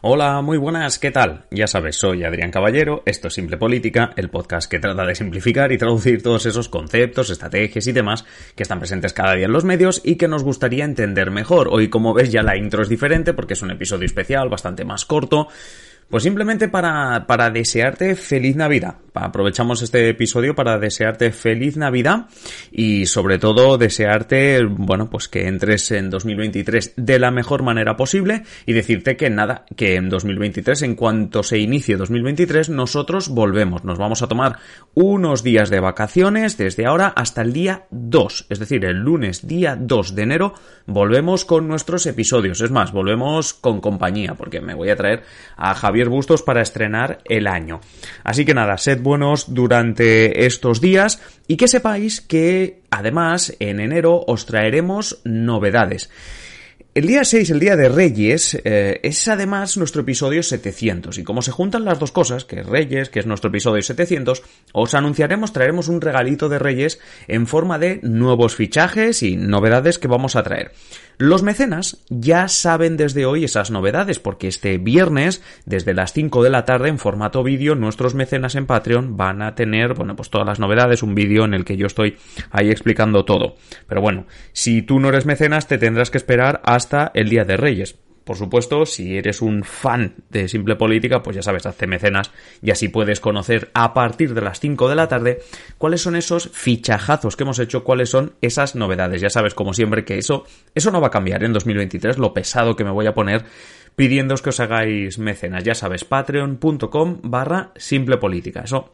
Hola, muy buenas, ¿qué tal? Ya sabes, soy Adrián Caballero, esto es Simple Política, el podcast que trata de simplificar y traducir todos esos conceptos, estrategias y demás que están presentes cada día en los medios y que nos gustaría entender mejor. Hoy, como ves, ya la intro es diferente porque es un episodio especial, bastante más corto. Pues simplemente para, para desearte feliz Navidad. Aprovechamos este episodio para desearte feliz Navidad y sobre todo desearte, bueno, pues que entres en 2023 de la mejor manera posible y decirte que nada, que en 2023, en cuanto se inicie 2023, nosotros volvemos. Nos vamos a tomar unos días de vacaciones desde ahora hasta el día 2, es decir, el lunes día 2 de enero volvemos con nuestros episodios. Es más, volvemos con compañía porque me voy a traer a Javier Bustos para estrenar el año. Así que nada, sed buenos durante estos días y que sepáis que además en enero os traeremos novedades. El día 6, el día de Reyes, eh, es además nuestro episodio 700 y como se juntan las dos cosas, que es Reyes, que es nuestro episodio 700, os anunciaremos, traeremos un regalito de Reyes en forma de nuevos fichajes y novedades que vamos a traer. Los mecenas ya saben desde hoy esas novedades porque este viernes, desde las 5 de la tarde, en formato vídeo, nuestros mecenas en Patreon van a tener, bueno, pues todas las novedades, un vídeo en el que yo estoy ahí explicando todo. Pero bueno, si tú no eres mecenas, te tendrás que esperar hasta el Día de Reyes. Por supuesto, si eres un fan de Simple Política, pues ya sabes, hazte mecenas y así puedes conocer a partir de las 5 de la tarde cuáles son esos fichajazos que hemos hecho, cuáles son esas novedades. Ya sabes, como siempre, que eso, eso no va a cambiar en 2023, lo pesado que me voy a poner pidiéndoos que os hagáis mecenas. Ya sabes, patreon.com barra simple política. Eso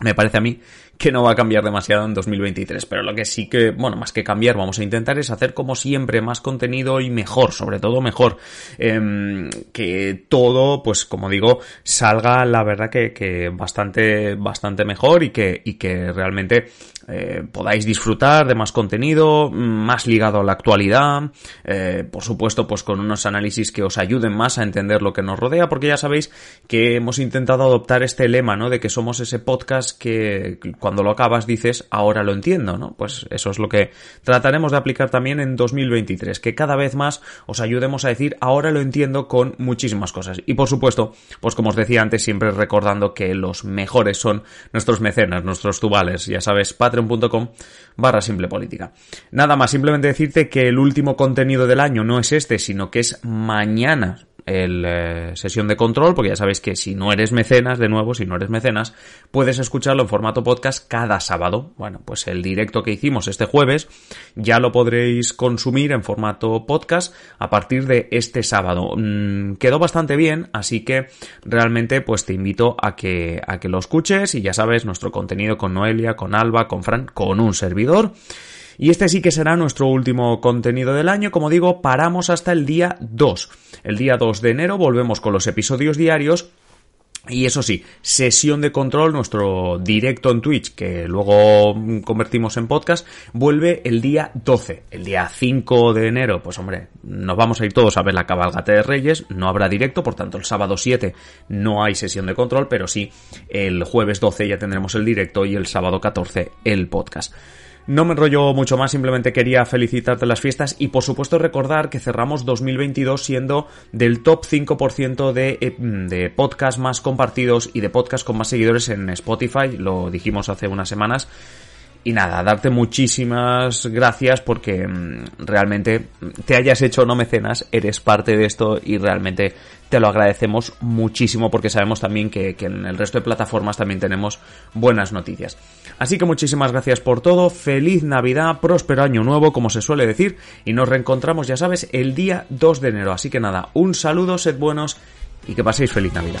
me parece a mí que no va a cambiar demasiado en 2023, pero lo que sí que, bueno, más que cambiar, vamos a intentar es hacer como siempre más contenido y mejor, sobre todo mejor, em, que todo, pues como digo, salga la verdad que, que bastante, bastante mejor y que, y que realmente eh, podáis disfrutar de más contenido, más ligado a la actualidad, eh, por supuesto, pues con unos análisis que os ayuden más a entender lo que nos rodea, porque ya sabéis que hemos intentado adoptar este lema, ¿no? De que somos ese podcast que cuando lo acabas dices, ahora lo entiendo, ¿no? Pues eso es lo que trataremos de aplicar también en 2023, que cada vez más os ayudemos a decir, ahora lo entiendo con muchísimas cosas. Y por supuesto, pues como os decía antes, siempre recordando que los mejores son nuestros mecenas, nuestros tubales, ya sabes, patreon.com barra simple política. Nada más, simplemente decirte que el último contenido del año no es este, sino que es mañana, el eh, sesión de control, porque ya sabéis que si no eres mecenas, de nuevo, si no eres mecenas, puedes escucharlo en formato podcast cada sábado. Bueno, pues el directo que hicimos este jueves ya lo podréis consumir en formato podcast a partir de este sábado. Mm, quedó bastante bien, así que realmente pues te invito a que, a que lo escuches y ya sabes, nuestro contenido con Noelia, con Alba, con Fran, con un servidor. Y este sí que será nuestro último contenido del año. Como digo, paramos hasta el día 2. El día 2 de enero volvemos con los episodios diarios y eso sí, sesión de control, nuestro directo en Twitch, que luego convertimos en podcast, vuelve el día 12. El día 5 de enero, pues hombre, nos vamos a ir todos a ver la cabalgata de Reyes, no habrá directo, por tanto el sábado 7 no hay sesión de control, pero sí el jueves 12 ya tendremos el directo y el sábado 14 el podcast. No me enrollo mucho más, simplemente quería felicitarte las fiestas y por supuesto recordar que cerramos 2022 siendo del top 5% de, eh, de podcast más compartidos y de podcast con más seguidores en Spotify, lo dijimos hace unas semanas. Y nada, darte muchísimas gracias porque mm, realmente te hayas hecho no mecenas, eres parte de esto y realmente te lo agradecemos muchísimo porque sabemos también que, que, en el resto de plataformas también tenemos buenas noticias. Así que muchísimas gracias por todo, feliz Navidad, próspero año nuevo, como se suele decir, y nos reencontramos, ya sabes, el día 2 de enero. Así que nada, un saludo, sed buenos y que paséis feliz Navidad.